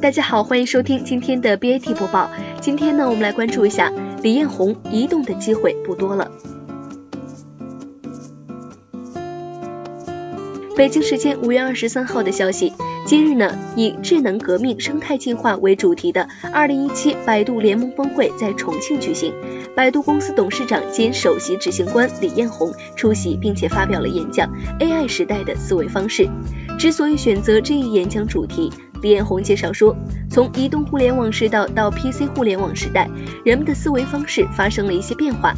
大家好，欢迎收听今天的 BAT 播报。今天呢，我们来关注一下李彦宏移动的机会不多了。北京时间五月二十三号的消息，今日呢，以智能革命、生态进化为主题的二零一七百度联盟峰会在重庆举行。百度公司董事长兼首席执行官李彦宏出席，并且发表了演讲《AI 时代的思维方式》。之所以选择这一演讲主题，李彦宏介绍说，从移动互联网时代到 PC 互联网时代，人们的思维方式发生了一些变化。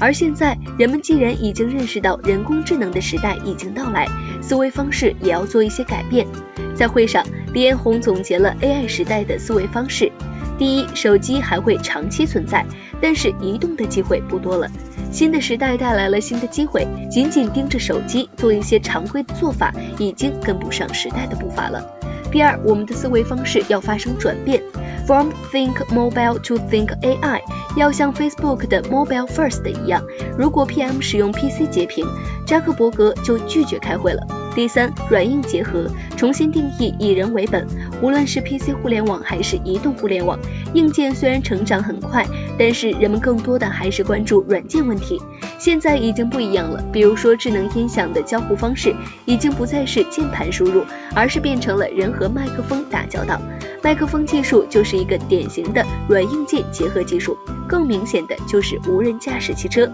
而现在，人们既然已经认识到人工智能的时代已经到来，思维方式也要做一些改变。在会上，李彦宏总结了 AI 时代的思维方式：第一，手机还会长期存在，但是移动的机会不多了。新的时代带来了新的机会，仅仅盯着手机做一些常规的做法，已经跟不上时代的步伐了。第二，我们的思维方式要发生转变，from think mobile to think AI，要像 Facebook 的 mobile first 一样。如果 PM 使用 PC 截屏，扎克伯格就拒绝开会了。第三，软硬结合，重新定义以人为本。无论是 PC 互联网还是移动互联网，硬件虽然成长很快，但是人们更多的还是关注软件问题。现在已经不一样了，比如说智能音响的交互方式已经不再是键盘输入，而是变成了人和麦克风打交道。麦克风技术就是一个典型的软硬件结合技术。更明显的就是无人驾驶汽车。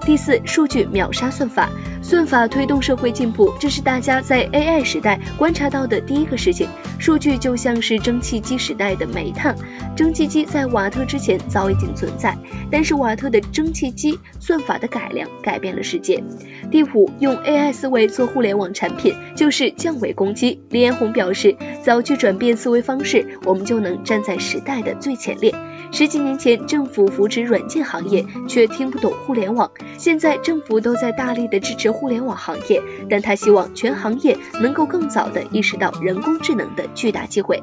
第四，数据秒杀算法，算法推动社会进步，这是大家在 AI 时代观察到的第一个事情。数据就像是蒸汽机时代的煤炭，蒸汽机在瓦特之前早已经存在，但是瓦特的蒸汽机算法的改良改变了世界。第五，用 AI 思维做互联网产品就是降维攻击。李彦宏表示，早去转变思维方式，我们就能站在时代的最前列。十几年前，政府扶持软件行业，却听不懂互联网。现在政府都在大力的支持互联网行业，但他希望全行业能够更早的意识到人工智能的巨大机会。